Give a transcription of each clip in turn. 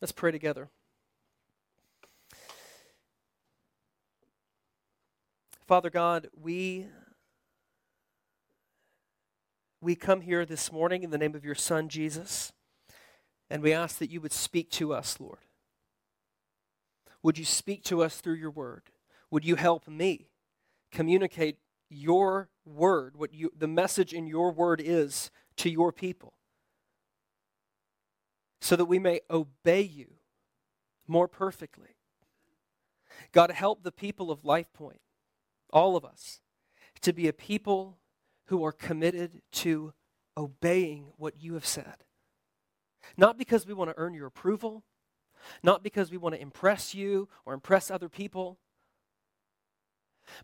Let's pray together. Father God, we we come here this morning in the name of your son Jesus, and we ask that you would speak to us, Lord. Would you speak to us through your word? Would you help me communicate your word, what you the message in your word is to your people? So that we may obey you more perfectly. God, help the people of LifePoint, all of us, to be a people who are committed to obeying what you have said. Not because we want to earn your approval, not because we want to impress you or impress other people,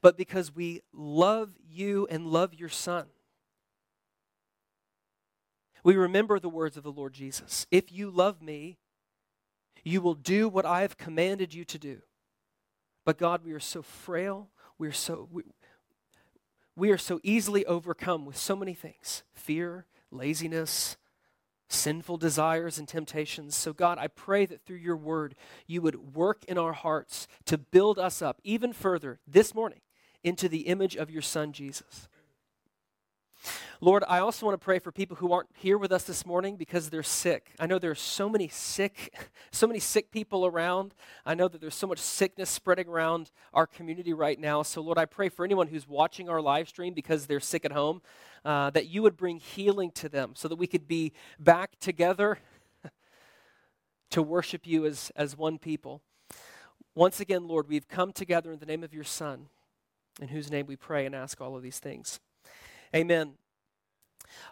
but because we love you and love your Son we remember the words of the Lord Jesus If you love me, you will do what I have commanded you to do. But God, we are so frail. We are so, we, we are so easily overcome with so many things fear, laziness, sinful desires, and temptations. So, God, I pray that through your word, you would work in our hearts to build us up even further this morning into the image of your Son, Jesus. Lord, I also want to pray for people who aren't here with us this morning because they're sick. I know there's so many sick, so many sick people around. I know that there's so much sickness spreading around our community right now. So, Lord, I pray for anyone who's watching our live stream because they're sick at home, uh, that you would bring healing to them so that we could be back together to worship you as, as one people. Once again, Lord, we've come together in the name of your Son, in whose name we pray and ask all of these things. Amen.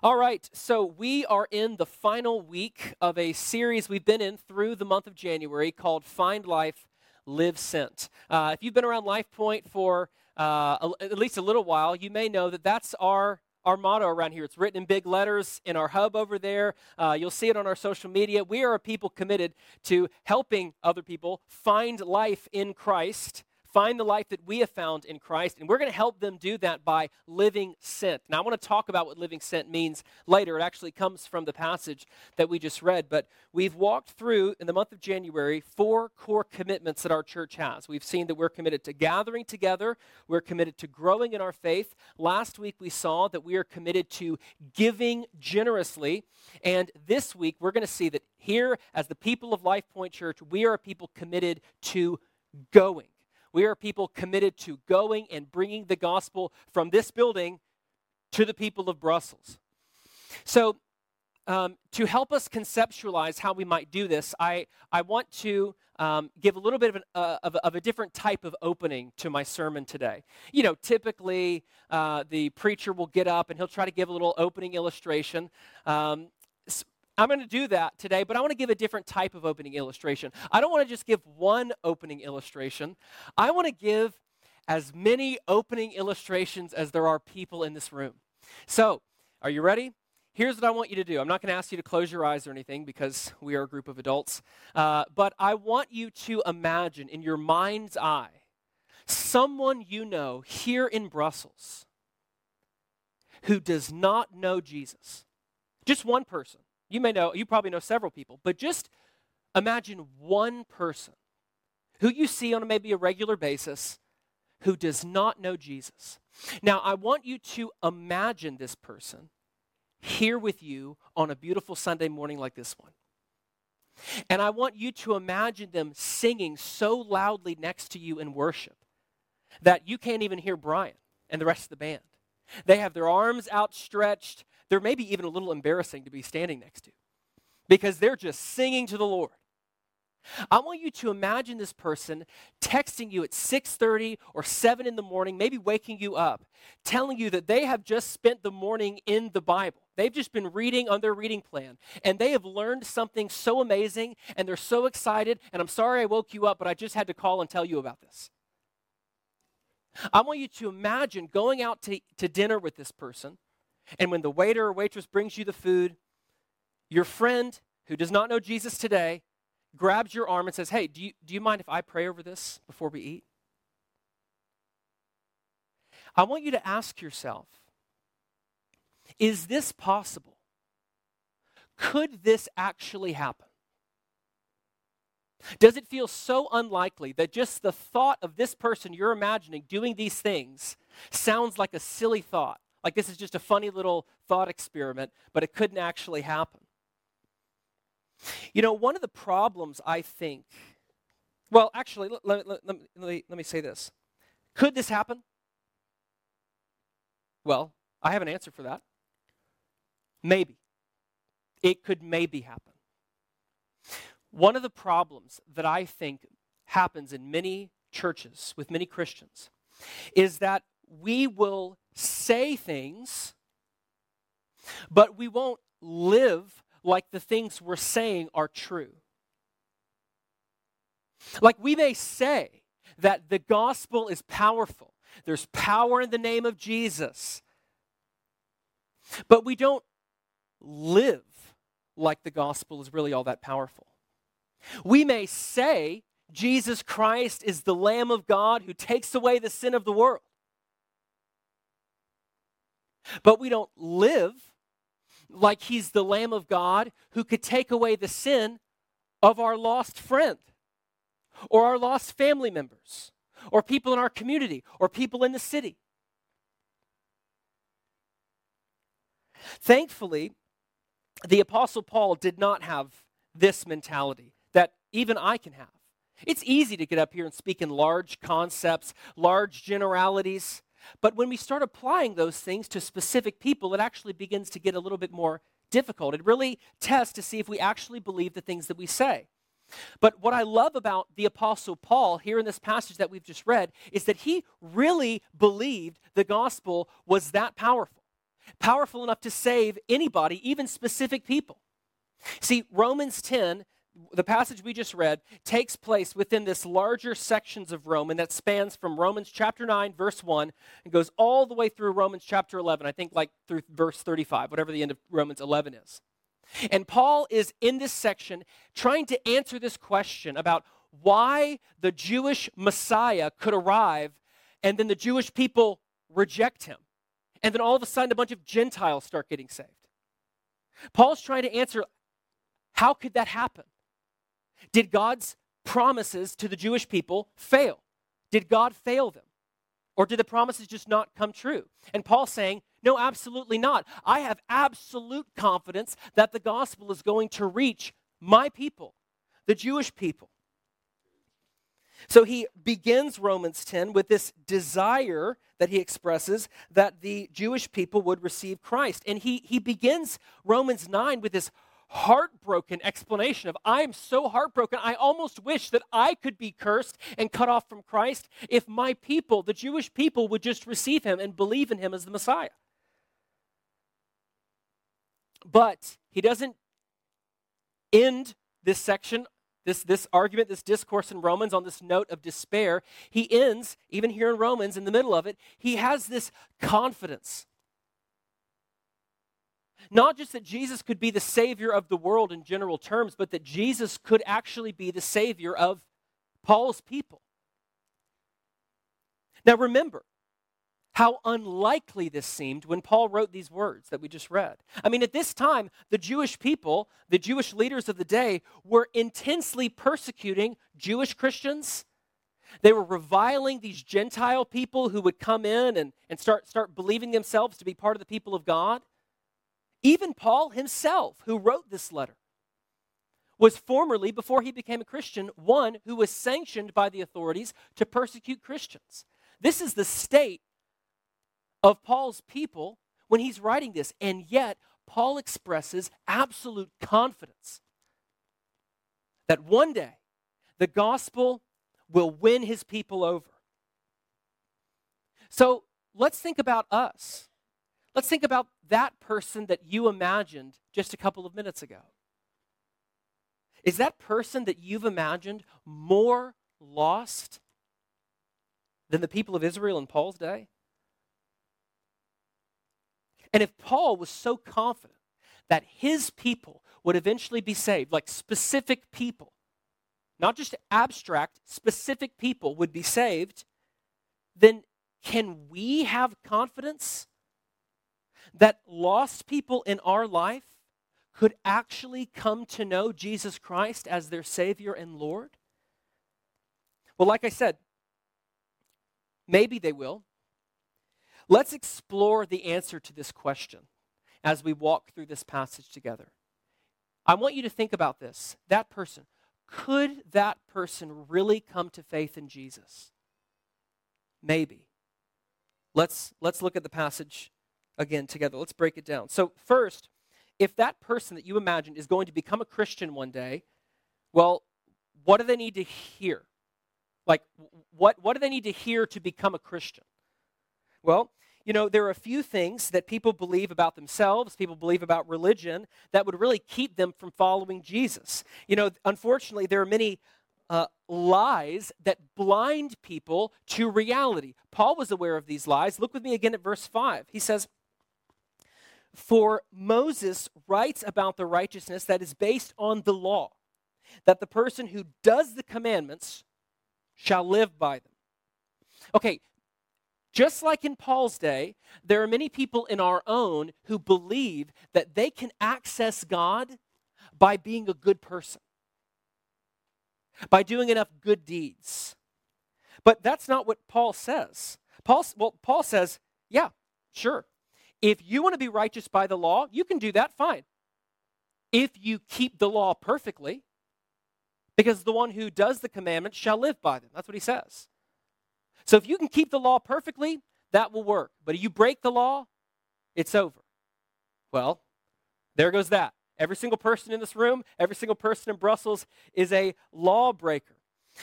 All right, so we are in the final week of a series we've been in through the month of January called Find Life, Live Sent. Uh, if you've been around LifePoint for uh, a, at least a little while, you may know that that's our our motto around here. It's written in big letters in our hub over there. Uh, you'll see it on our social media. We are a people committed to helping other people find life in Christ find the life that we have found in Christ, and we're going to help them do that by living sent. Now, I want to talk about what living sent means later. It actually comes from the passage that we just read, but we've walked through in the month of January four core commitments that our church has. We've seen that we're committed to gathering together, we're committed to growing in our faith. Last week, we saw that we are committed to giving generously, and this week, we're going to see that here, as the people of Life Point Church, we are a people committed to going. We are people committed to going and bringing the gospel from this building to the people of Brussels. So, um, to help us conceptualize how we might do this, I, I want to um, give a little bit of, an, uh, of, of, a different type of opening to my sermon today. You know, typically uh, the preacher will get up and he'll try to give a little opening illustration. Um, I'm going to do that today, but I want to give a different type of opening illustration. I don't want to just give one opening illustration. I want to give as many opening illustrations as there are people in this room. So, are you ready? Here's what I want you to do. I'm not going to ask you to close your eyes or anything because we are a group of adults. Uh, but I want you to imagine in your mind's eye someone you know here in Brussels who does not know Jesus. Just one person. You may know, you probably know several people, but just imagine one person who you see on maybe a regular basis who does not know Jesus. Now, I want you to imagine this person here with you on a beautiful Sunday morning like this one. And I want you to imagine them singing so loudly next to you in worship that you can't even hear Brian and the rest of the band. They have their arms outstretched, they're maybe even a little embarrassing to be standing next to because they're just singing to the Lord. I want you to imagine this person texting you at 6:30 or 7 in the morning, maybe waking you up, telling you that they have just spent the morning in the Bible. They've just been reading on their reading plan and they have learned something so amazing and they're so excited and I'm sorry I woke you up but I just had to call and tell you about this. I want you to imagine going out to, to dinner with this person and when the waiter or waitress brings you the food, your friend who does not know Jesus today grabs your arm and says, Hey, do you, do you mind if I pray over this before we eat? I want you to ask yourself Is this possible? Could this actually happen? Does it feel so unlikely that just the thought of this person you're imagining doing these things sounds like a silly thought? Like this is just a funny little thought experiment, but it couldn't actually happen. You know, one of the problems I think, well, actually, let, let, let, let, me, let me say this. Could this happen? Well, I have an answer for that. Maybe. It could maybe happen. One of the problems that I think happens in many churches with many Christians is that we will say things, but we won't live like the things we're saying are true. Like we may say that the gospel is powerful, there's power in the name of Jesus, but we don't live like the gospel is really all that powerful. We may say Jesus Christ is the Lamb of God who takes away the sin of the world. But we don't live like he's the Lamb of God who could take away the sin of our lost friend or our lost family members or people in our community or people in the city. Thankfully, the Apostle Paul did not have this mentality that even I can have. It's easy to get up here and speak in large concepts, large generalities, but when we start applying those things to specific people, it actually begins to get a little bit more difficult. It really tests to see if we actually believe the things that we say. But what I love about the Apostle Paul here in this passage that we've just read is that he really believed the gospel was that powerful, powerful enough to save anybody, even specific people. See, Romans 10 the passage we just read takes place within this larger sections of Roman that spans from Romans chapter 9, verse 1, and goes all the way through Romans chapter 11, I think like through verse 35, whatever the end of Romans 11 is. And Paul is in this section trying to answer this question about why the Jewish Messiah could arrive and then the Jewish people reject him. And then all of a sudden, a bunch of Gentiles start getting saved. Paul's trying to answer how could that happen? Did God's promises to the Jewish people fail? Did God fail them? Or did the promises just not come true? And Paul's saying, no, absolutely not. I have absolute confidence that the gospel is going to reach my people, the Jewish people. So he begins Romans 10 with this desire that he expresses that the Jewish people would receive Christ. And he, he begins Romans 9 with this heartbroken explanation of I'm so heartbroken, I almost wish that I could be cursed and cut off from Christ if my people, the Jewish people, would just receive him and believe in him as the Messiah. But he doesn't end this section, this, this argument, this discourse in Romans on this note of despair. He ends, even here in Romans, in the middle of it, he has this confidence not just that Jesus could be the Savior of the world in general terms, but that Jesus could actually be the Savior of Paul's people. Now remember how unlikely this seemed when Paul wrote these words that we just read. I mean, at this time, the Jewish people, the Jewish leaders of the day, were intensely persecuting Jewish Christians. They were reviling these Gentile people who would come in and, and start, start believing themselves to be part of the people of God. Even Paul himself, who wrote this letter, was formerly, before he became a Christian, one who was sanctioned by the authorities to persecute Christians. This is the state of Paul's people when he's writing this, and yet Paul expresses absolute confidence that one day the gospel will win his people over. So let's think about us. Let's think about that person that you imagined just a couple of minutes ago. Is that person that you've imagined more lost than the people of Israel in Paul's day? And if Paul was so confident that his people would eventually be saved, like specific people, not just abstract, specific people would be saved, then can we have confidence that lost people in our life could actually come to know Jesus Christ as their Savior and Lord? Well, like I said, maybe they will. Let's explore the answer to this question as we walk through this passage together. I want you to think about this. That person, could that person really come to faith in Jesus? Maybe. Let's, let's look at the passage again together. Let's break it down. So, first, if that person that you imagine is going to become a Christian one day, well, what do they need to hear? Like, what, what do they need to hear to become a Christian? Well, you know, there are a few things that people believe about themselves, people believe about religion, that would really keep them from following Jesus. You know, unfortunately, there are many uh, lies that blind people to reality. Paul was aware of these lies. Look with me again at verse 5. He says, For Moses writes about the righteousness that is based on the law, that the person who does the commandments shall live by them. Okay, just like in Paul's day, there are many people in our own who believe that they can access God by being a good person, by doing enough good deeds. But that's not what Paul says. Paul, well, Paul says, yeah, sure. If you want to be righteous by the law, you can do that, fine. If you keep the law perfectly, because the one who does the commandments shall live by them. That's what he says. So if you can keep the law perfectly, that will work. But if you break the law, it's over. Well, there goes that. Every single person in this room, every single person in Brussels is a lawbreaker.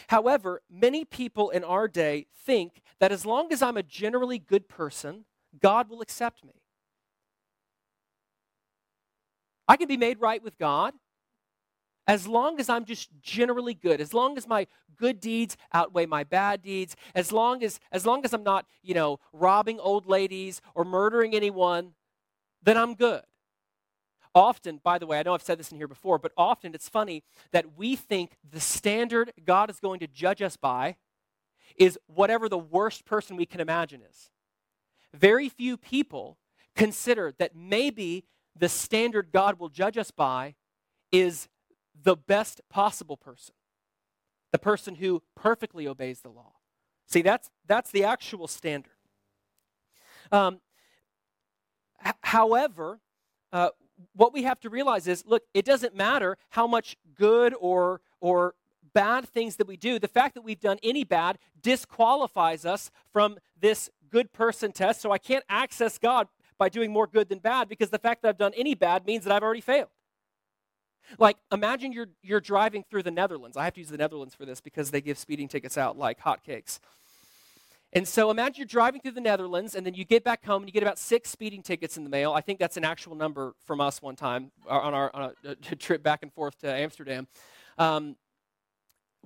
However, many people in our day think that as long as I'm a generally good person, God will accept me. I can be made right with God as long as I'm just generally good, as long as my good deeds outweigh my bad deeds, as long as as long as I'm not, you know, robbing old ladies or murdering anyone, then I'm good. Often, by the way, I know I've said this in here before, but often it's funny that we think the standard God is going to judge us by is whatever the worst person we can imagine is. Very few people consider that maybe the standard God will judge us by is the best possible person, the person who perfectly obeys the law. See, that's, that's the actual standard. Um, h- however, uh, what we have to realize is look, it doesn't matter how much good or, or bad things that we do. The fact that we've done any bad disqualifies us from this good person test. So I can't access God by doing more good than bad because the fact that I've done any bad means that I've already failed. Like, imagine you're, you're driving through the Netherlands. I have to use the Netherlands for this because they give speeding tickets out like hotcakes. And so imagine you're driving through the Netherlands and then you get back home and you get about six speeding tickets in the mail. I think that's an actual number from us one time on our on a, a trip back and forth to Amsterdam. Um,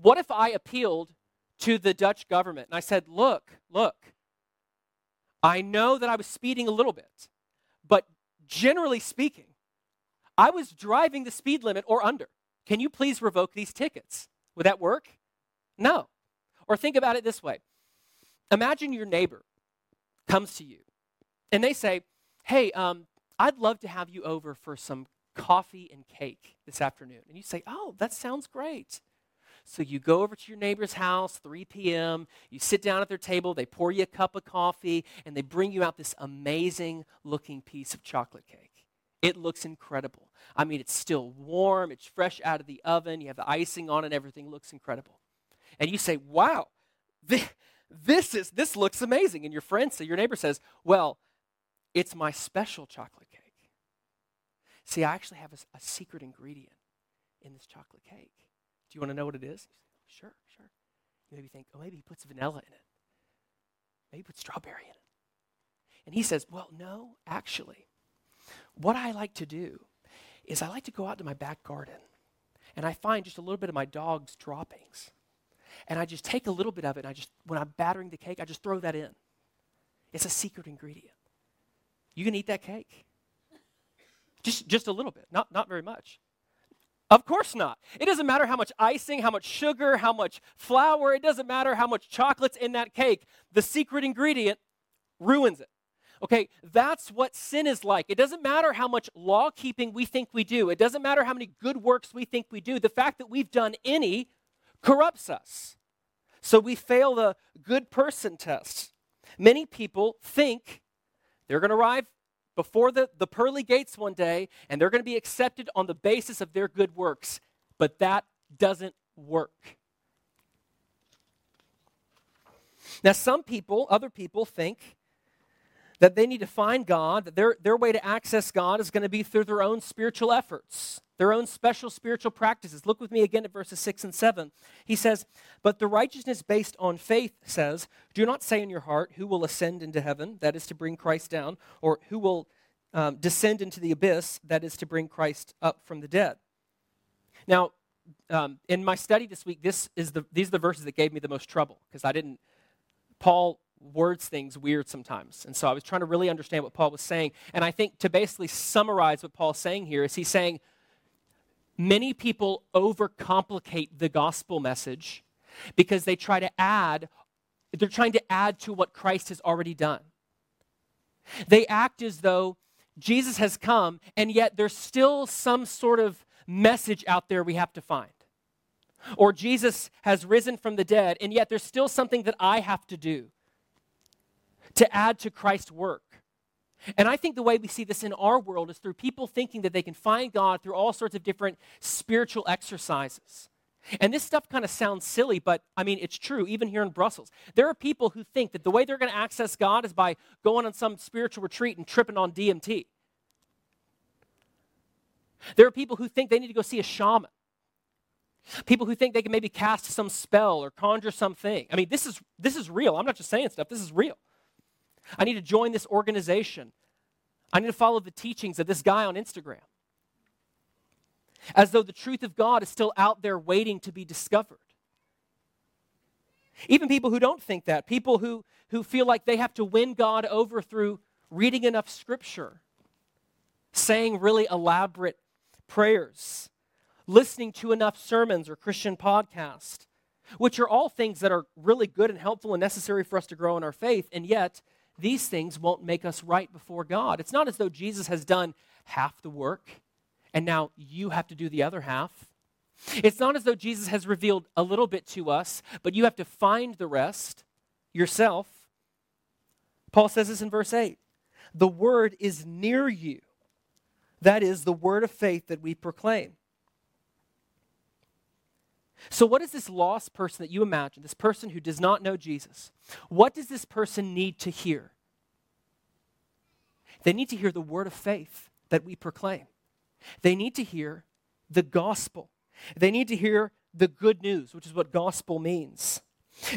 what if I appealed to the Dutch government and I said, look, look, I know that I was speeding a little bit, but generally speaking, I was driving the speed limit or under. Can you please revoke these tickets? Would that work? No. Or think about it this way Imagine your neighbor comes to you and they say, Hey, um, I'd love to have you over for some coffee and cake this afternoon. And you say, Oh, that sounds great. So you go over to your neighbor's house, 3 p.m., you sit down at their table, they pour you a cup of coffee, and they bring you out this amazing looking piece of chocolate cake. It looks incredible. I mean, it's still warm, it's fresh out of the oven, you have the icing on it, everything looks incredible. And you say, wow, this, this, is, this looks amazing. And your friend, so your neighbor says, well, it's my special chocolate cake. See, I actually have a, a secret ingredient in this chocolate cake. Do you want to know what it is? Sure, sure. You maybe think, oh, maybe he puts vanilla in it. Maybe he puts strawberry in it. And he says, well, no, actually, what I like to do is I like to go out to my back garden and I find just a little bit of my dog's droppings. And I just take a little bit of it and I just, when I'm battering the cake, I just throw that in. It's a secret ingredient. You can eat that cake. Just, just a little bit, not, not very much. Of course not. It doesn't matter how much icing, how much sugar, how much flour, it doesn't matter how much chocolate's in that cake. The secret ingredient ruins it. Okay, that's what sin is like. It doesn't matter how much law keeping we think we do, it doesn't matter how many good works we think we do. The fact that we've done any corrupts us. So we fail the good person test. Many people think they're going to arrive before the, the pearly gates one day and they're going to be accepted on the basis of their good works. But that doesn't work. Now, some people, other people, think that they need to find God, that their, their way to access God is going to be through their own spiritual efforts, their own special spiritual practices. Look with me again at verses 6 and 7. He says, But the righteousness based on faith says, Do not say in your heart, Who will ascend into heaven? That is to bring Christ down, or who will um, descend into the abyss? That is to bring Christ up from the dead. Now, um, in my study this week, this is the, these are the verses that gave me the most trouble because I didn't. Paul words things weird sometimes. And so I was trying to really understand what Paul was saying. And I think to basically summarize what Paul's saying here is he's saying many people overcomplicate the gospel message because they try to add, they're trying to add to what Christ has already done. They act as though Jesus has come, and yet there's still some sort of message out there we have to find. Or Jesus has risen from the dead, and yet there's still something that I have to do to add to Christ's work. And I think the way we see this in our world is through people thinking that they can find God through all sorts of different spiritual exercises. And this stuff kind of sounds silly, but I mean, it's true, even here in Brussels. There are people who think that the way they're going to access God is by going on some spiritual retreat and tripping on DMT. There are people who think they need to go see a shaman. People who think they can maybe cast some spell or conjure something. I mean, this is, this is real. I'm not just saying stuff, this is real. I need to join this organization. I need to follow the teachings of this guy on Instagram. As though the truth of God is still out there waiting to be discovered. Even people who don't think that, people who, who feel like they have to win God over through reading enough scripture, saying really elaborate prayers, listening to enough sermons or Christian podcasts, which are all things that are really good and helpful and necessary for us to grow in our faith, and yet these things won't make us right before God. It's not as though Jesus has done half the work and now you have to do the other half. It's not as though Jesus has revealed a little bit to us, but you have to find the rest yourself. Paul says this in verse 8 The word is near you. That is the word of faith that we proclaim. So, what is this lost person that you imagine, this person who does not know Jesus? What does this person need to hear? They need to hear the word of faith that we proclaim. They need to hear the gospel. They need to hear the good news, which is what gospel means.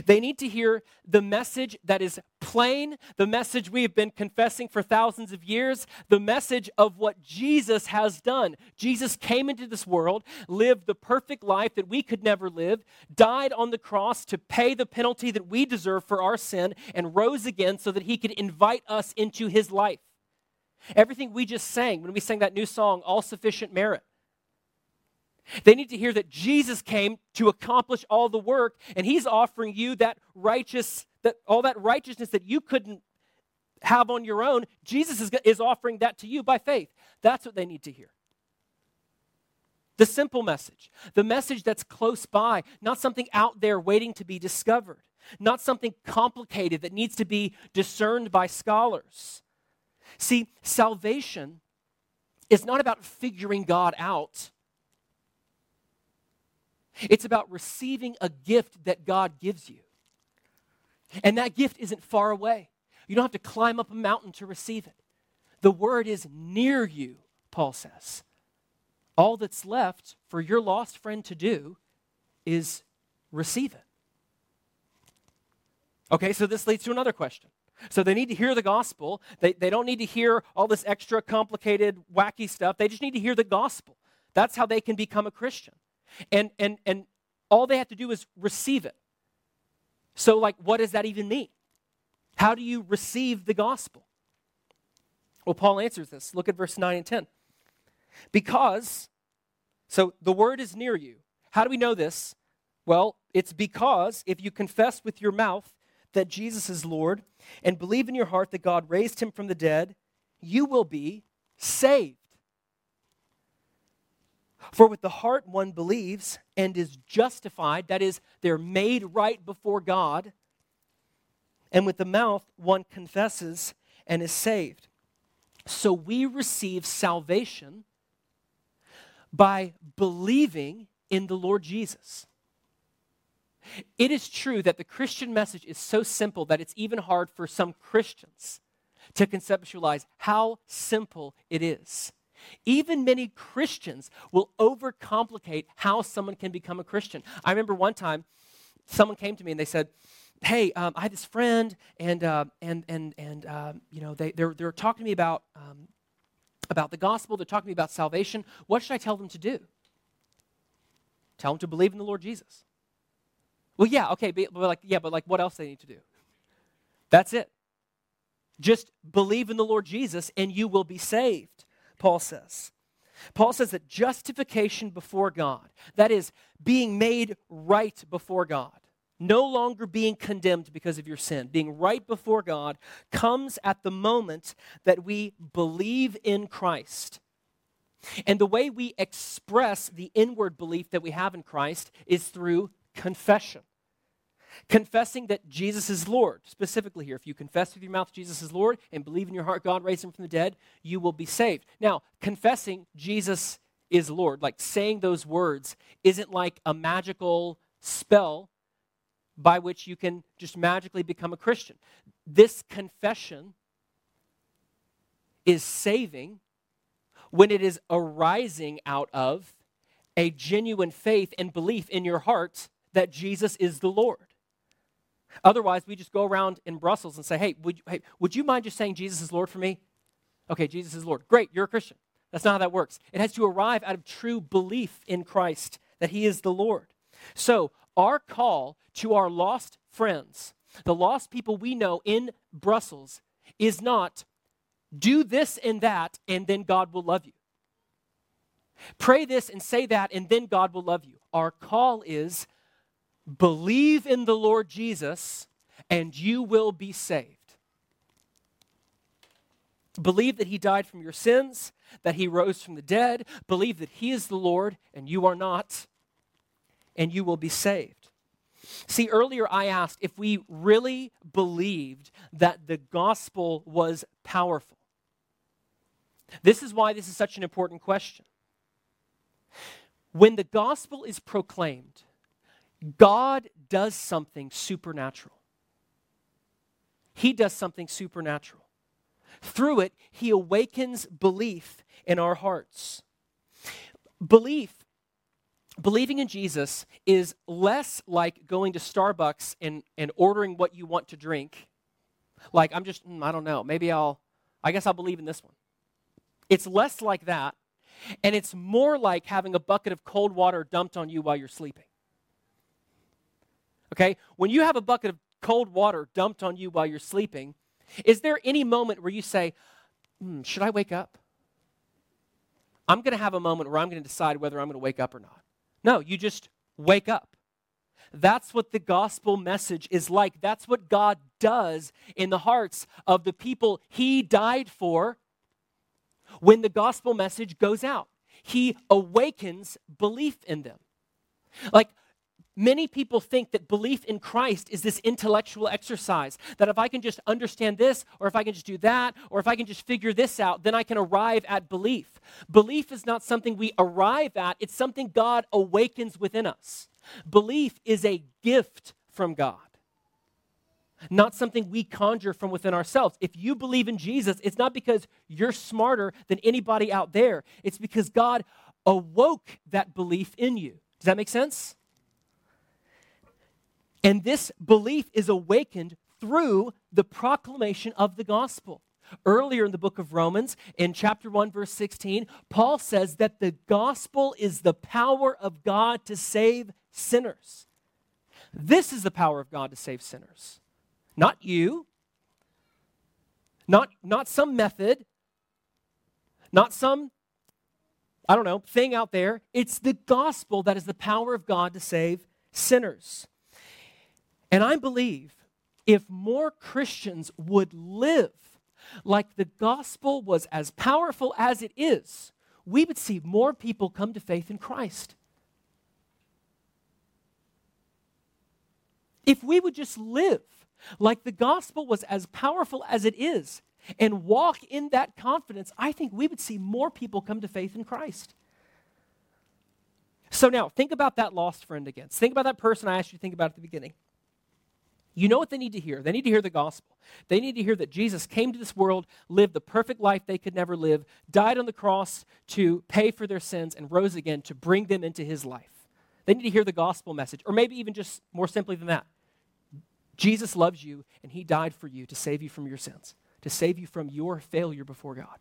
They need to hear the message that is plain, the message we have been confessing for thousands of years, the message of what Jesus has done. Jesus came into this world, lived the perfect life that we could never live, died on the cross to pay the penalty that we deserve for our sin, and rose again so that he could invite us into his life. Everything we just sang when we sang that new song, All Sufficient Merit, they need to hear that Jesus came to accomplish all the work, and He's offering you that righteous, that all that righteousness that you couldn't have on your own. Jesus is, is offering that to you by faith. That's what they need to hear. The simple message, the message that's close by, not something out there waiting to be discovered, not something complicated that needs to be discerned by scholars. See, salvation is not about figuring God out. It's about receiving a gift that God gives you. And that gift isn't far away. You don't have to climb up a mountain to receive it. The word is near you, Paul says. All that's left for your lost friend to do is receive it. Okay, so this leads to another question. So they need to hear the gospel. They, they don't need to hear all this extra complicated, wacky stuff. They just need to hear the gospel. That's how they can become a Christian. And, and, and all they have to do is receive it. So, like, what does that even mean? How do you receive the gospel? Well, Paul answers this. Look at verse 9 and 10. Because, so the word is near you. How do we know this? Well, it's because if you confess with your mouth that Jesus is Lord and believe in your heart that God raised him from the dead, you will be saved. For with the heart one believes and is justified, that is, they're made right before God, and with the mouth one confesses and is saved. So we receive salvation by believing in the Lord Jesus. It is true that the Christian message is so simple that it's even hard for some Christians to conceptualize how simple it is. Even many Christians will overcomplicate how someone can become a Christian. I remember one time someone came to me and they said, "Hey, um, I have this friend, and uh, and and and uh, you know they they're they're talking to me about um, about the gospel. They're talking to me about salvation. What should I tell them to do? Tell them to believe in the Lord Jesus. Well, yeah, okay, but, but like yeah, but like what else they need to do? That's it. Just believe in the Lord Jesus, and you will be saved. Paul says. Paul says that justification before God, that is, being made right before God, no longer being condemned because of your sin, being right before God, comes at the moment that we believe in Christ. And the way we express the inward belief that we have in Christ is through confession. Confessing that Jesus is Lord, specifically here. If you confess with your mouth Jesus is Lord and believe in your heart God raised him from the dead, you will be saved. Now, confessing Jesus is Lord, like saying those words, isn't like a magical spell by which you can just magically become a Christian. This confession is saving when it is arising out of a genuine faith and belief in your heart that Jesus is the Lord. Otherwise, we just go around in Brussels and say, hey would, hey, would you mind just saying Jesus is Lord for me? Okay, Jesus is Lord. Great, you're a Christian. That's not how that works. It has to arrive out of true belief in Christ that He is the Lord. So, our call to our lost friends, the lost people we know in Brussels, is not do this and that, and then God will love you. Pray this and say that, and then God will love you. Our call is Believe in the Lord Jesus, and you will be saved. Believe that he died from your sins, that he rose from the dead. Believe that he is the Lord, and you are not, and you will be saved. See, earlier I asked if we really believed that the gospel was powerful. This is why this is such an important question. When the gospel is proclaimed, God does something supernatural. He does something supernatural. Through it, He awakens belief in our hearts. Belief, believing in Jesus, is less like going to Starbucks and, and ordering what you want to drink. Like, I'm just, mm, I don't know, maybe I'll, I guess I'll believe in this one. It's less like that, and it's more like having a bucket of cold water dumped on you while you're sleeping. Okay? When you have a bucket of cold water dumped on you while you're sleeping, is there any moment where you say, hmm, Should I wake up? I'm going to have a moment where I'm going to decide whether I'm going to wake up or not. No, you just wake up. That's what the gospel message is like. That's what God does in the hearts of the people He died for when the gospel message goes out. He awakens belief in them. Like, Many people think that belief in Christ is this intellectual exercise. That if I can just understand this, or if I can just do that, or if I can just figure this out, then I can arrive at belief. Belief is not something we arrive at, it's something God awakens within us. Belief is a gift from God, not something we conjure from within ourselves. If you believe in Jesus, it's not because you're smarter than anybody out there, it's because God awoke that belief in you. Does that make sense? And this belief is awakened through the proclamation of the gospel. Earlier in the book of Romans, in chapter 1, verse 16, Paul says that the gospel is the power of God to save sinners. This is the power of God to save sinners. Not you, not, not some method, not some, I don't know, thing out there. It's the gospel that is the power of God to save sinners. And I believe if more Christians would live like the gospel was as powerful as it is, we would see more people come to faith in Christ. If we would just live like the gospel was as powerful as it is and walk in that confidence, I think we would see more people come to faith in Christ. So now, think about that lost friend again. Think about that person I asked you to think about at the beginning. You know what they need to hear? They need to hear the gospel. They need to hear that Jesus came to this world, lived the perfect life they could never live, died on the cross to pay for their sins, and rose again to bring them into his life. They need to hear the gospel message, or maybe even just more simply than that. Jesus loves you, and he died for you to save you from your sins, to save you from your failure before God.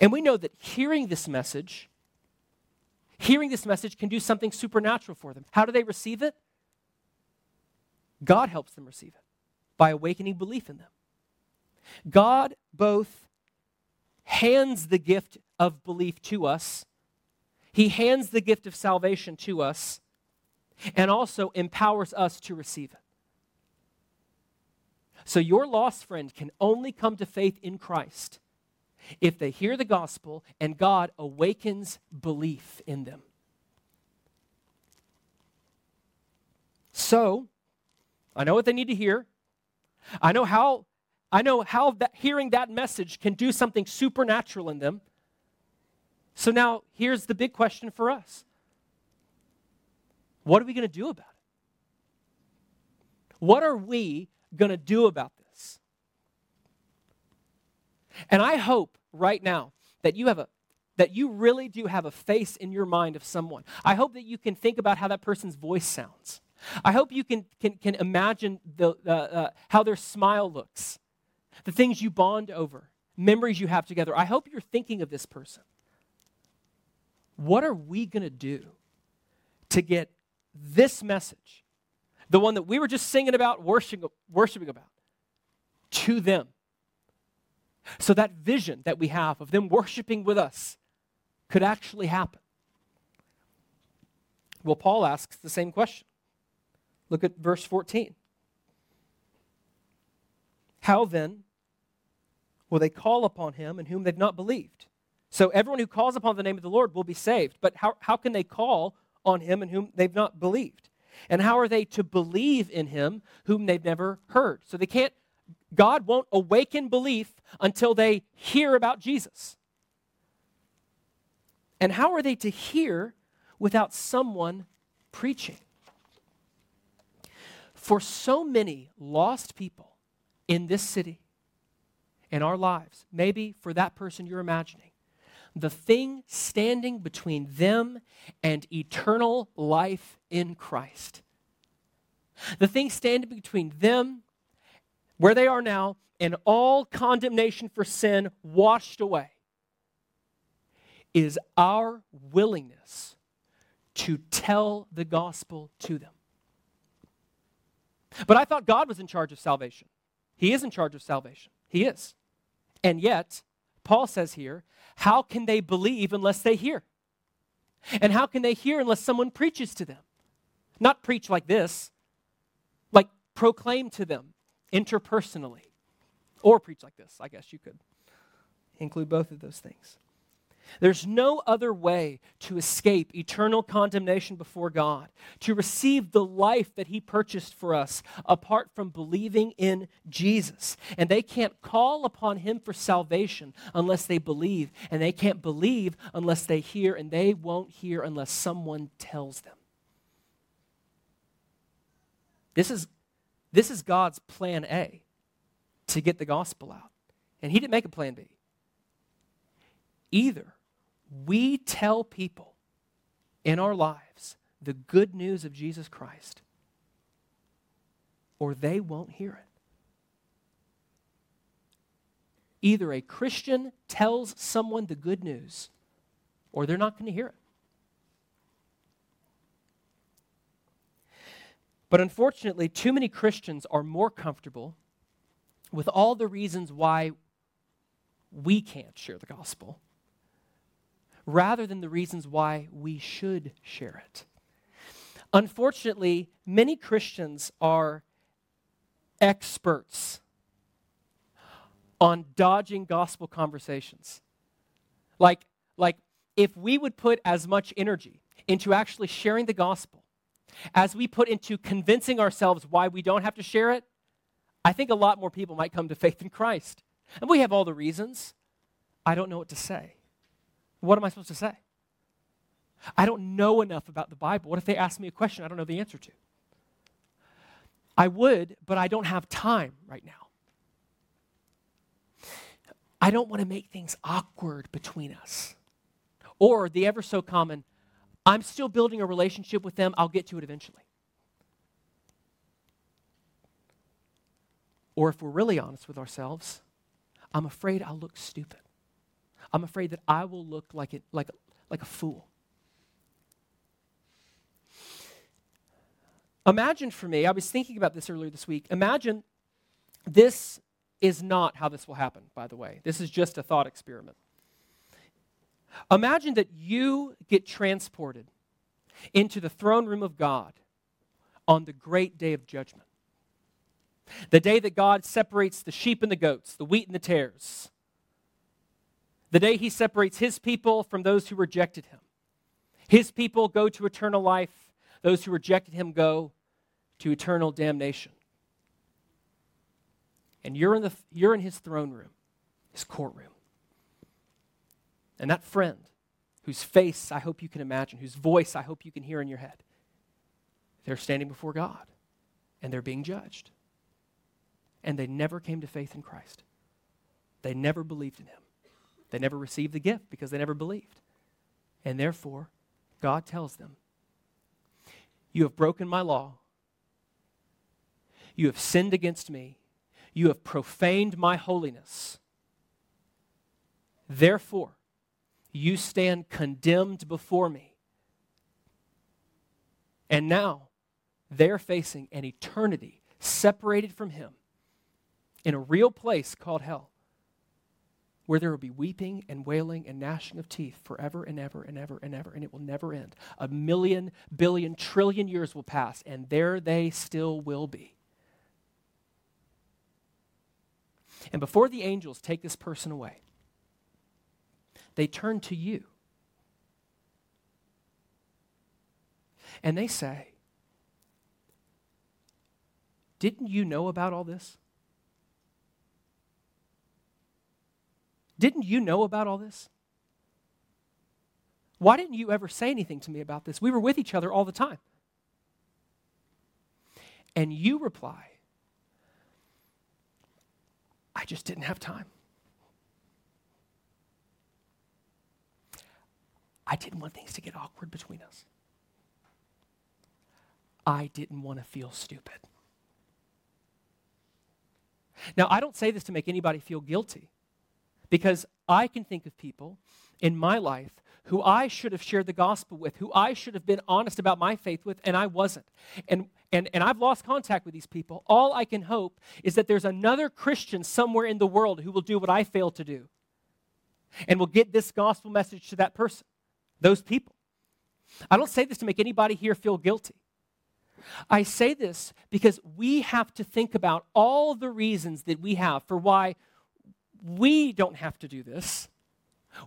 And we know that hearing this message hearing this message can do something supernatural for them. How do they receive it? God helps them receive it by awakening belief in them. God both hands the gift of belief to us, He hands the gift of salvation to us, and also empowers us to receive it. So, your lost friend can only come to faith in Christ if they hear the gospel and God awakens belief in them. So, I know what they need to hear. I know how I know how that hearing that message can do something supernatural in them. So now here's the big question for us. What are we going to do about it? What are we going to do about this? And I hope right now that you have a that you really do have a face in your mind of someone. I hope that you can think about how that person's voice sounds. I hope you can, can, can imagine the, uh, uh, how their smile looks, the things you bond over, memories you have together. I hope you're thinking of this person. What are we going to do to get this message, the one that we were just singing about, worshiping, worshiping about, to them? So that vision that we have of them worshiping with us could actually happen. Well, Paul asks the same question. Look at verse 14. How then will they call upon him in whom they've not believed? So everyone who calls upon the name of the Lord will be saved. But how, how can they call on him in whom they've not believed? And how are they to believe in him whom they've never heard? So they can't God won't awaken belief until they hear about Jesus. And how are they to hear without someone preaching? For so many lost people in this city, in our lives, maybe for that person you're imagining, the thing standing between them and eternal life in Christ, the thing standing between them where they are now, and all condemnation for sin washed away, is our willingness to tell the gospel to them. But I thought God was in charge of salvation. He is in charge of salvation. He is. And yet, Paul says here, how can they believe unless they hear? And how can they hear unless someone preaches to them? Not preach like this, like proclaim to them interpersonally, or preach like this. I guess you could include both of those things. There's no other way to escape eternal condemnation before God, to receive the life that He purchased for us apart from believing in Jesus. And they can't call upon Him for salvation unless they believe, and they can't believe unless they hear, and they won't hear unless someone tells them. This is this is God's plan A to get the gospel out. And He didn't make a plan B. Either we tell people in our lives the good news of Jesus Christ, or they won't hear it. Either a Christian tells someone the good news, or they're not going to hear it. But unfortunately, too many Christians are more comfortable with all the reasons why we can't share the gospel rather than the reasons why we should share it. Unfortunately, many Christians are experts on dodging gospel conversations. Like, like if we would put as much energy into actually sharing the gospel as we put into convincing ourselves why we don't have to share it, I think a lot more people might come to faith in Christ. And we have all the reasons. I don't know what to say. What am I supposed to say? I don't know enough about the Bible. What if they ask me a question I don't know the answer to? I would, but I don't have time right now. I don't want to make things awkward between us. Or the ever so common, I'm still building a relationship with them, I'll get to it eventually. Or if we're really honest with ourselves, I'm afraid I'll look stupid. I'm afraid that I will look like, it, like, like a fool. Imagine for me, I was thinking about this earlier this week. Imagine this is not how this will happen, by the way. This is just a thought experiment. Imagine that you get transported into the throne room of God on the great day of judgment. The day that God separates the sheep and the goats, the wheat and the tares. The day he separates his people from those who rejected him. His people go to eternal life, those who rejected him go to eternal damnation. And you're in, the, you're in his throne room, his courtroom. And that friend, whose face I hope you can imagine, whose voice I hope you can hear in your head, they're standing before God and they're being judged. And they never came to faith in Christ. They never believed in him. They never received the gift because they never believed. And therefore, God tells them, You have broken my law. You have sinned against me. You have profaned my holiness. Therefore, you stand condemned before me. And now they're facing an eternity separated from Him in a real place called hell, where there will be weeping and wailing and gnashing of teeth forever and ever and ever and ever, and it will never end. A million, billion, trillion years will pass, and there they still will be. And before the angels take this person away, they turn to you. And they say, Didn't you know about all this? Didn't you know about all this? Why didn't you ever say anything to me about this? We were with each other all the time. And you reply, I just didn't have time. I didn't want things to get awkward between us. I didn't want to feel stupid. Now, I don't say this to make anybody feel guilty because I can think of people in my life who I should have shared the gospel with, who I should have been honest about my faith with, and I wasn't. And, and, and I've lost contact with these people. All I can hope is that there's another Christian somewhere in the world who will do what I failed to do and will get this gospel message to that person, those people. I don't say this to make anybody here feel guilty. I say this because we have to think about all the reasons that we have for why we don't have to do this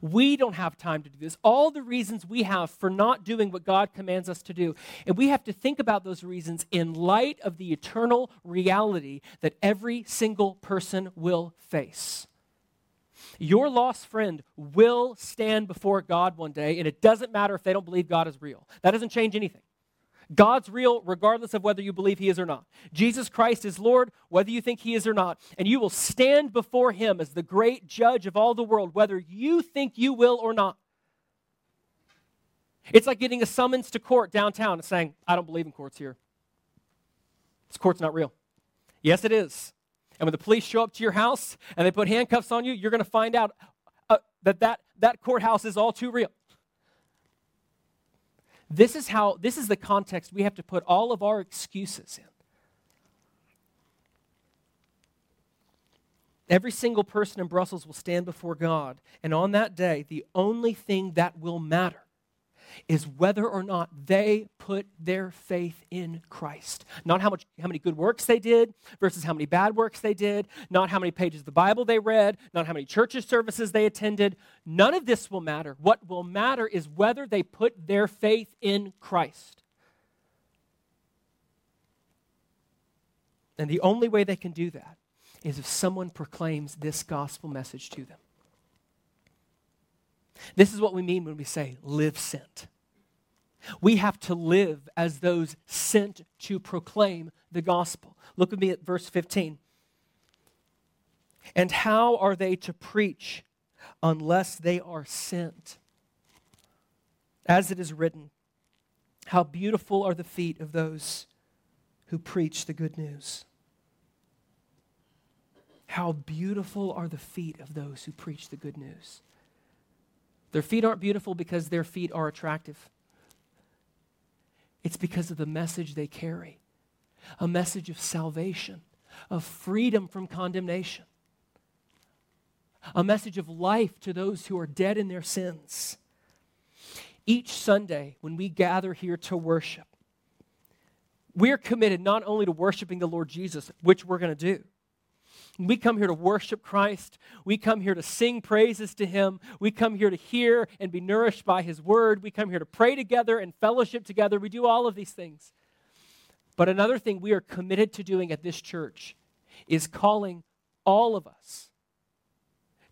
we don't have time to do this. All the reasons we have for not doing what God commands us to do. And we have to think about those reasons in light of the eternal reality that every single person will face. Your lost friend will stand before God one day, and it doesn't matter if they don't believe God is real. That doesn't change anything. God's real regardless of whether you believe he is or not. Jesus Christ is Lord whether you think he is or not. And you will stand before him as the great judge of all the world whether you think you will or not. It's like getting a summons to court downtown and saying, I don't believe in courts here. This court's not real. Yes, it is. And when the police show up to your house and they put handcuffs on you, you're going to find out uh, that, that that courthouse is all too real. This is how, this is the context we have to put all of our excuses in. Every single person in Brussels will stand before God, and on that day, the only thing that will matter, is whether or not they put their faith in Christ. Not how much how many good works they did versus how many bad works they did, not how many pages of the Bible they read, not how many churches services they attended. None of this will matter. What will matter is whether they put their faith in Christ. And the only way they can do that is if someone proclaims this gospel message to them. This is what we mean when we say live sent. We have to live as those sent to proclaim the gospel. Look with me at verse 15. And how are they to preach unless they are sent? As it is written, how beautiful are the feet of those who preach the good news. How beautiful are the feet of those who preach the good news. Their feet aren't beautiful because their feet are attractive. It's because of the message they carry a message of salvation, of freedom from condemnation, a message of life to those who are dead in their sins. Each Sunday, when we gather here to worship, we're committed not only to worshiping the Lord Jesus, which we're going to do, we come here to worship Christ. We come here to sing praises to Him. We come here to hear and be nourished by His word. We come here to pray together and fellowship together. We do all of these things. But another thing we are committed to doing at this church is calling all of us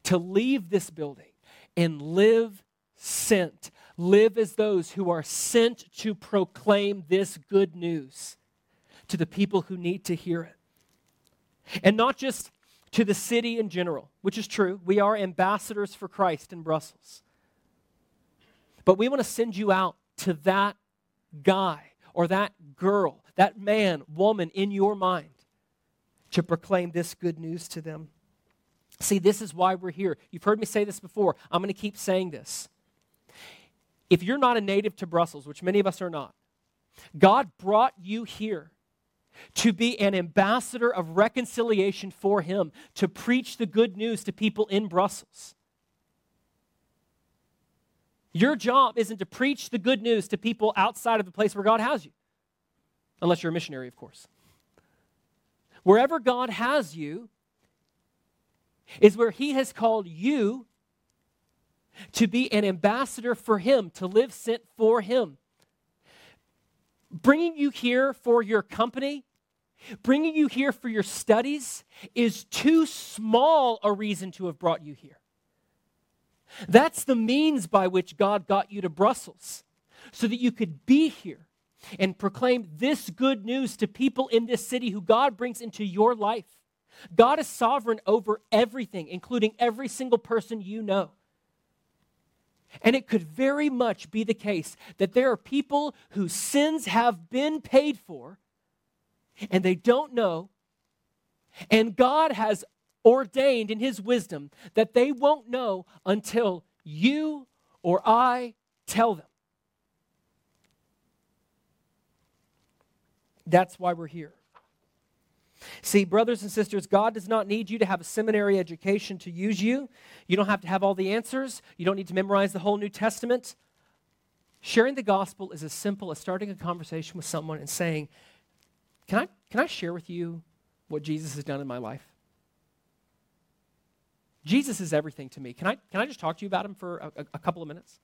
to leave this building and live sent. Live as those who are sent to proclaim this good news to the people who need to hear it. And not just to the city in general, which is true. We are ambassadors for Christ in Brussels. But we want to send you out to that guy or that girl, that man, woman in your mind to proclaim this good news to them. See, this is why we're here. You've heard me say this before. I'm going to keep saying this. If you're not a native to Brussels, which many of us are not, God brought you here to be an ambassador of reconciliation for Him, to preach the good news to people in Brussels. Your job isn't to preach the good news to people outside of the place where God has you, unless you're a missionary, of course. Wherever God has you is where He has called you to be an ambassador for Him, to live sent for Him bringing you here for your company, bringing you here for your studies, is too small a reason to have brought you here. That's the means by which God got you to Brussels, so that you could be here and proclaim this good news to people in this city who God brings into your life. God is sovereign over everything, including every single person you know. And it could very much be the case that there are people whose sins have been paid for and they don't know. And God has ordained in His wisdom that they won't know until you or I tell them. That's why we're here. See, brothers and sisters, God does not need you to have a seminary education to use you. You don't have to have all the answers. You don't need to memorize the whole New Testament. Sharing the gospel is as simple as starting a conversation with someone and saying, Can I, can I share with you what Jesus has done in my life? Jesus is everything to me. Can I, can I just talk to you about him for a, a couple of minutes?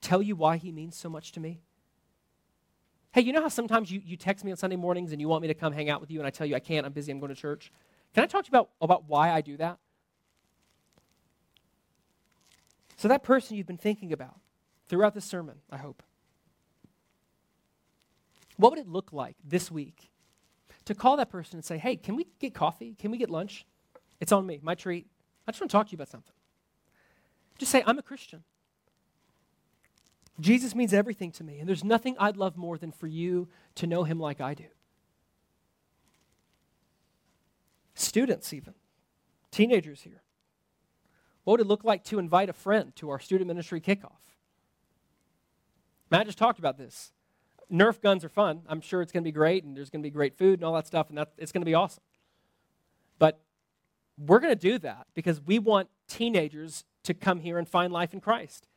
Tell you why he means so much to me? Hey, you know how sometimes you, you text me on Sunday mornings and you want me to come hang out with you and I tell you I can't, I'm busy, I'm going to church? Can I talk to you about, about why I do that? So, that person you've been thinking about throughout this sermon, I hope, what would it look like this week to call that person and say, hey, can we get coffee? Can we get lunch? It's on me, my treat. I just want to talk to you about something. Just say, I'm a Christian. Jesus means everything to me, and there's nothing I'd love more than for you to know him like I do. Students, even, teenagers here. What would it look like to invite a friend to our student ministry kickoff? Matt just talked about this. Nerf guns are fun. I'm sure it's going to be great, and there's going to be great food and all that stuff, and that, it's going to be awesome. But we're going to do that because we want teenagers to come here and find life in Christ.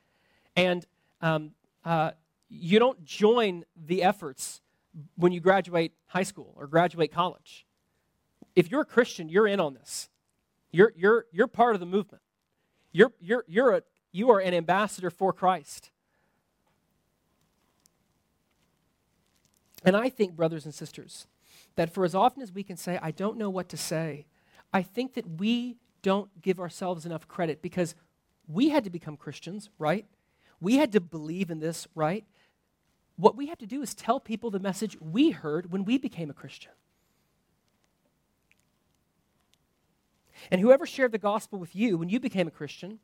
And um, uh, you don't join the efforts when you graduate high school or graduate college. If you're a Christian, you're in on this. You're, you're, you're part of the movement. You're, you're, you're a, you are an ambassador for Christ. And I think, brothers and sisters, that for as often as we can say, I don't know what to say, I think that we don't give ourselves enough credit because we had to become Christians, right? We had to believe in this, right? What we have to do is tell people the message we heard when we became a Christian. And whoever shared the gospel with you when you became a Christian,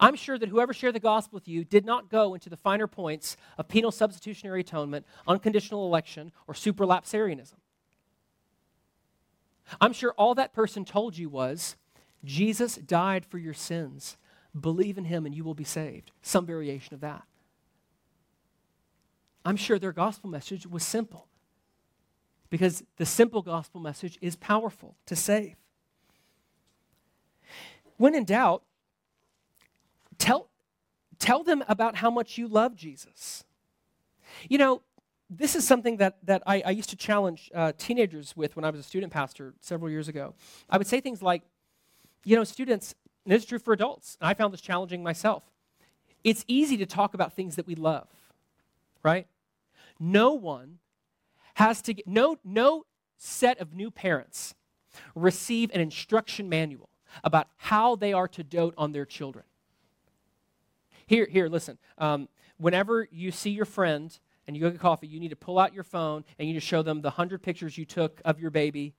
I'm sure that whoever shared the gospel with you did not go into the finer points of penal substitutionary atonement, unconditional election, or supralapsarianism. I'm sure all that person told you was Jesus died for your sins. Believe in him and you will be saved. Some variation of that. I'm sure their gospel message was simple because the simple gospel message is powerful to save. When in doubt, tell, tell them about how much you love Jesus. You know, this is something that, that I, I used to challenge uh, teenagers with when I was a student pastor several years ago. I would say things like, you know, students, and this is true for adults, and I found this challenging myself. It's easy to talk about things that we love, right? No one has to get, no, no set of new parents receive an instruction manual about how they are to dote on their children. Here, here, listen. Um, whenever you see your friend and you go get coffee, you need to pull out your phone and you need to show them the hundred pictures you took of your baby.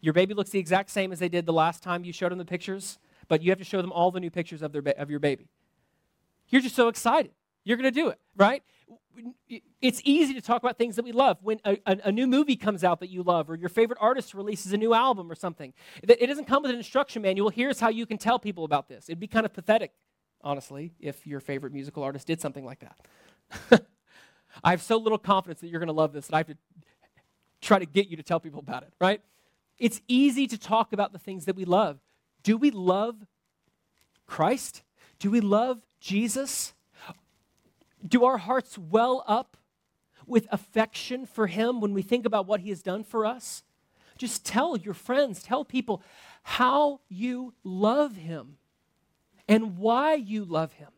Your baby looks the exact same as they did the last time you showed them the pictures, but you have to show them all the new pictures of, their ba- of your baby. You're just so excited. You're going to do it, right? It's easy to talk about things that we love. When a, a, a, new movie comes out that you love, or your favorite artist releases a new album or something, it doesn't come with an instruction manual. Here's how you can tell people about this. It'd be kind of pathetic honestly, if your favorite musical artist did something like that. I have so little confidence that you're going to love this that I have to try to get you to tell people about it, right? It's easy to talk about the things that we love. Do we love Christ? Do we love Jesus? Do our hearts well up with affection for Him when we think about what He has done for us? Just tell your friends, tell people how you love Him and why you love him.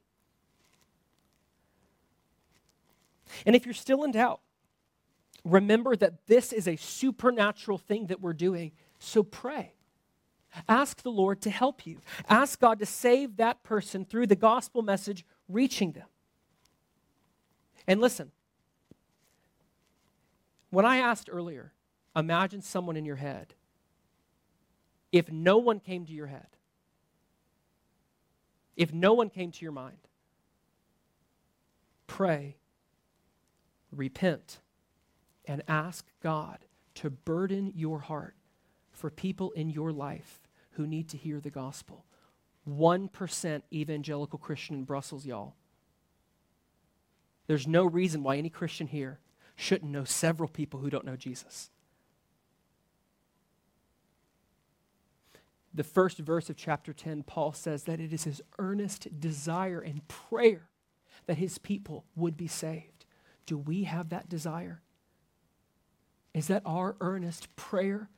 And if you're still in doubt, remember that this is a supernatural thing that we're doing. So pray. Ask the Lord to help you. Ask God to save that person through the gospel message reaching them. And listen, when I asked earlier, imagine someone in your head. If no one came to your head, if no one came to your mind, pray, repent, and ask God to burden your heart for people in your life who need to hear the gospel. 1% evangelical Christian in Brussels, y'all. There's no reason why any Christian here shouldn't know several people who don't know Jesus. the first verse of chapter 10, Paul says that it is his earnest desire and prayer that his people would be saved. Do we have that desire? Is that our earnest prayer?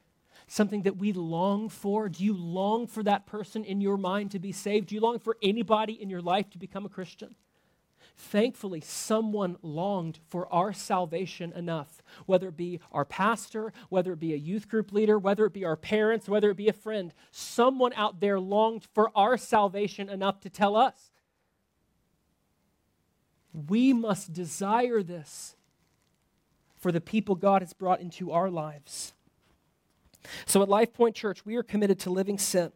Something that we long for? Do you long for that person in your mind to be saved? Do you long for anybody in your life to become a Christian? Thankfully, someone longed for our salvation enough, whether it be our pastor, whether it be a youth group leader, whether it be our parents, whether it be a friend. Someone out there longed for our salvation enough to tell us. We must desire this for the people God has brought into our lives. So at LifePoint Church, we are committed to living sent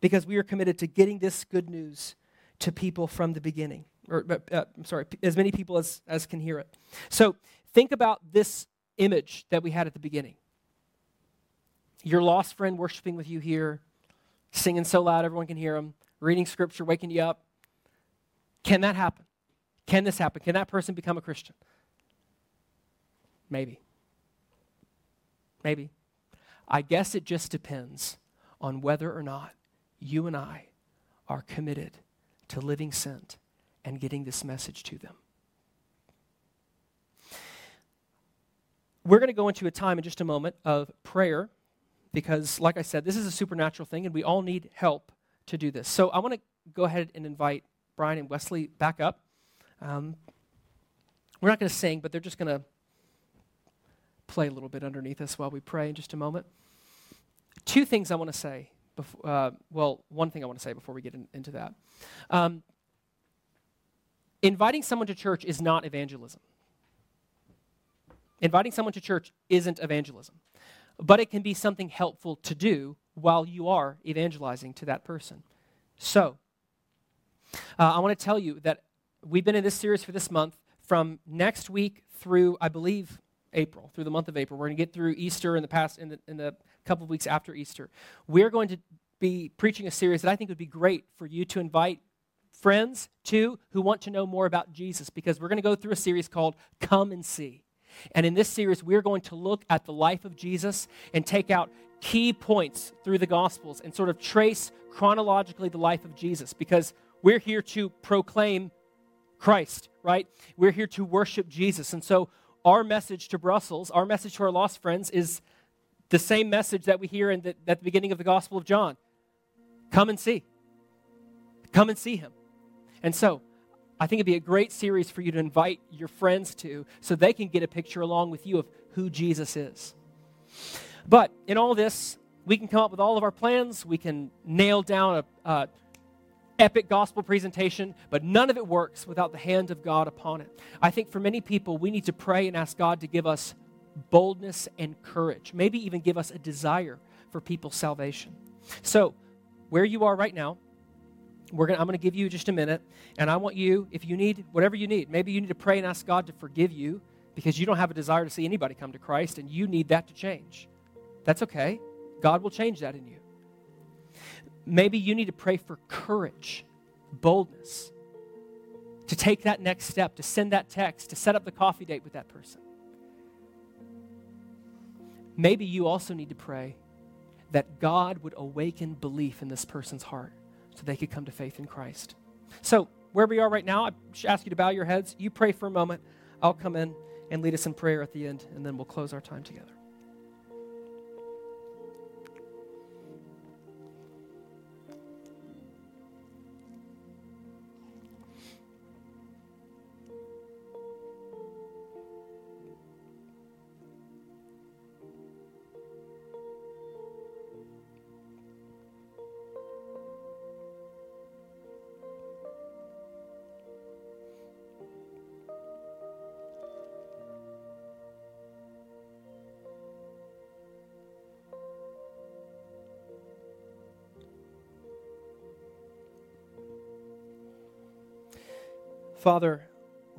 because we are committed to getting this good news to people from the beginning or uh, I'm sorry, as many people as, as can hear it. So think about this image that we had at the beginning. Your lost friend worshiping with you here, singing so loud everyone can hear him, reading scripture, waking you up. Can that happen? Can this happen? Can that person become a Christian? Maybe. Maybe. I guess it just depends on whether or not you and I are committed to living sent and getting this message to them. We're going to go into a time in just a moment of prayer because, like I said, this is a supernatural thing and we all need help to do this. So I want to go ahead and invite Brian and Wesley back up. Um, we're not going to sing, but they're just going to play a little bit underneath us while we pray in just a moment. Two things I want to say. Before, uh, well, one thing I want to say before we get in, into that. Um, inviting someone to church is not evangelism. Inviting someone to church isn't evangelism, but it can be something helpful to do while you are evangelizing to that person. So, uh, I want to tell you that we've been in this series for this month from next week through, I believe, April, through the month of April. We're going to get through Easter in the past, in the, in the couple of weeks after Easter. We're going to be preaching a series that I think would be great for you to invite friends to who want to know more about Jesus because we're going to go through a series called Come and See. And in this series, we're going to look at the life of Jesus and take out key points through the Gospels and sort of trace chronologically the life of Jesus because we're here to proclaim Christ, right? We're here to worship Jesus. And so, our message to Brussels, our message to our lost friends, is the same message that we hear in the, at the beginning of the Gospel of John come and see. Come and see him. And so, I think it'd be a great series for you to invite your friends to so they can get a picture along with you of who Jesus is. But in all this, we can come up with all of our plans. We can nail down a, a epic gospel presentation, but none of it works without the hand of God upon it. I think for many people, we need to pray and ask God to give us boldness and courage, maybe even give us a desire for people's salvation. So, where you are right now, we're gonna, I'm going to give you just a minute, and I want you, if you need whatever you need, maybe you need to pray and ask God to forgive you because you don't have a desire to see anybody come to Christ, and you need that to change. That's okay. God will change that in you. Maybe you need to pray for courage, boldness, to take that next step, to send that text, to set up the coffee date with that person. Maybe you also need to pray that God would awaken belief in this person's heart so they could come to faith in Christ. So, where we are right now, I ask you to bow your heads. You pray for a moment. I'll come in and lead us in prayer at the end, and then we'll close our time together. Father,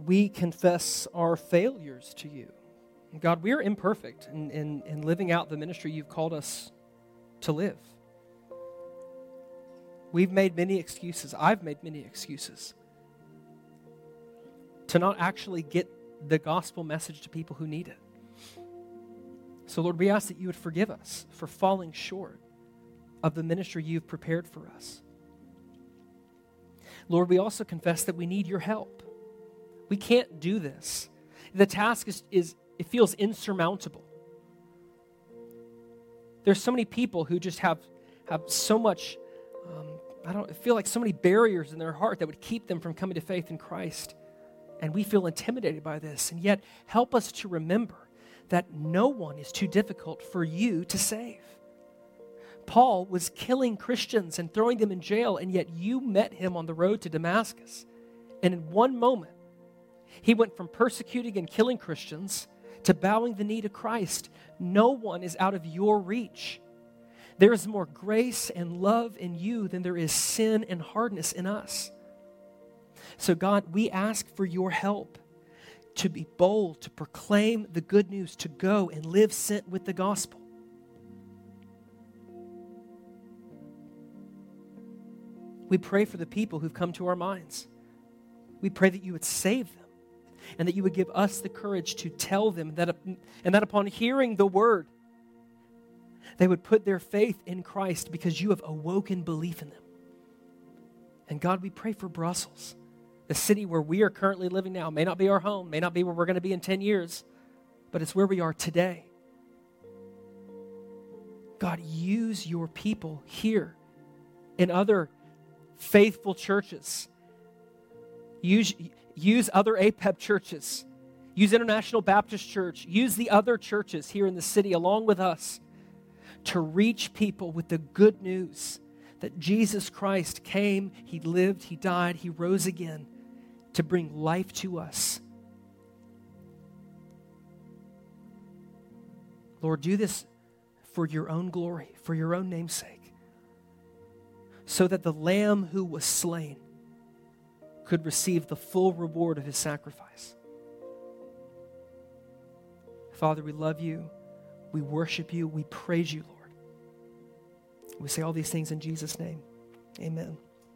we confess our failures to you. God, we are imperfect in, in, in living out the ministry you've called us to live. We've made many excuses. I've made many excuses to not actually get the gospel message to people who need it. So, Lord, we ask that you would forgive us for falling short of the ministry you've prepared for us. Lord, we also confess that we need your help. We can't do this. The task is, is it feels insurmountable. There's so many people who just have, have so much, um, I don't feel like so many barriers in their heart that would keep them from coming to faith in Christ. And we feel intimidated by this. And yet, help us to remember that no one is too difficult for you to save. Paul was killing Christians and throwing them in jail, and yet you met him on the road to Damascus. And in one moment, he went from persecuting and killing Christians to bowing the knee to Christ. No one is out of your reach. There is more grace and love in you than there is sin and hardness in us. So, God, we ask for your help to be bold, to proclaim the good news, to go and live sent with the gospel. We pray for the people who've come to our minds. We pray that you would save them and that you would give us the courage to tell them that, and that upon hearing the word, they would put their faith in Christ because you have awoken belief in them. And God, we pray for Brussels, the city where we are currently living now. May not be our home, may not be where we're going to be in 10 years, but it's where we are today. God, use your people here in other faithful churches. Use, use other APEB churches. Use International Baptist Church. Use the other churches here in the city along with us to reach people with the good news that Jesus Christ came, He lived, He died, He rose again to bring life to us. Lord, do this for your own glory, for your own namesake, so that the Lamb who was slain could receive the full reward of his sacrifice. Father, we love you. We worship you. We praise you, Lord. We say all these things in Jesus' name. Amen.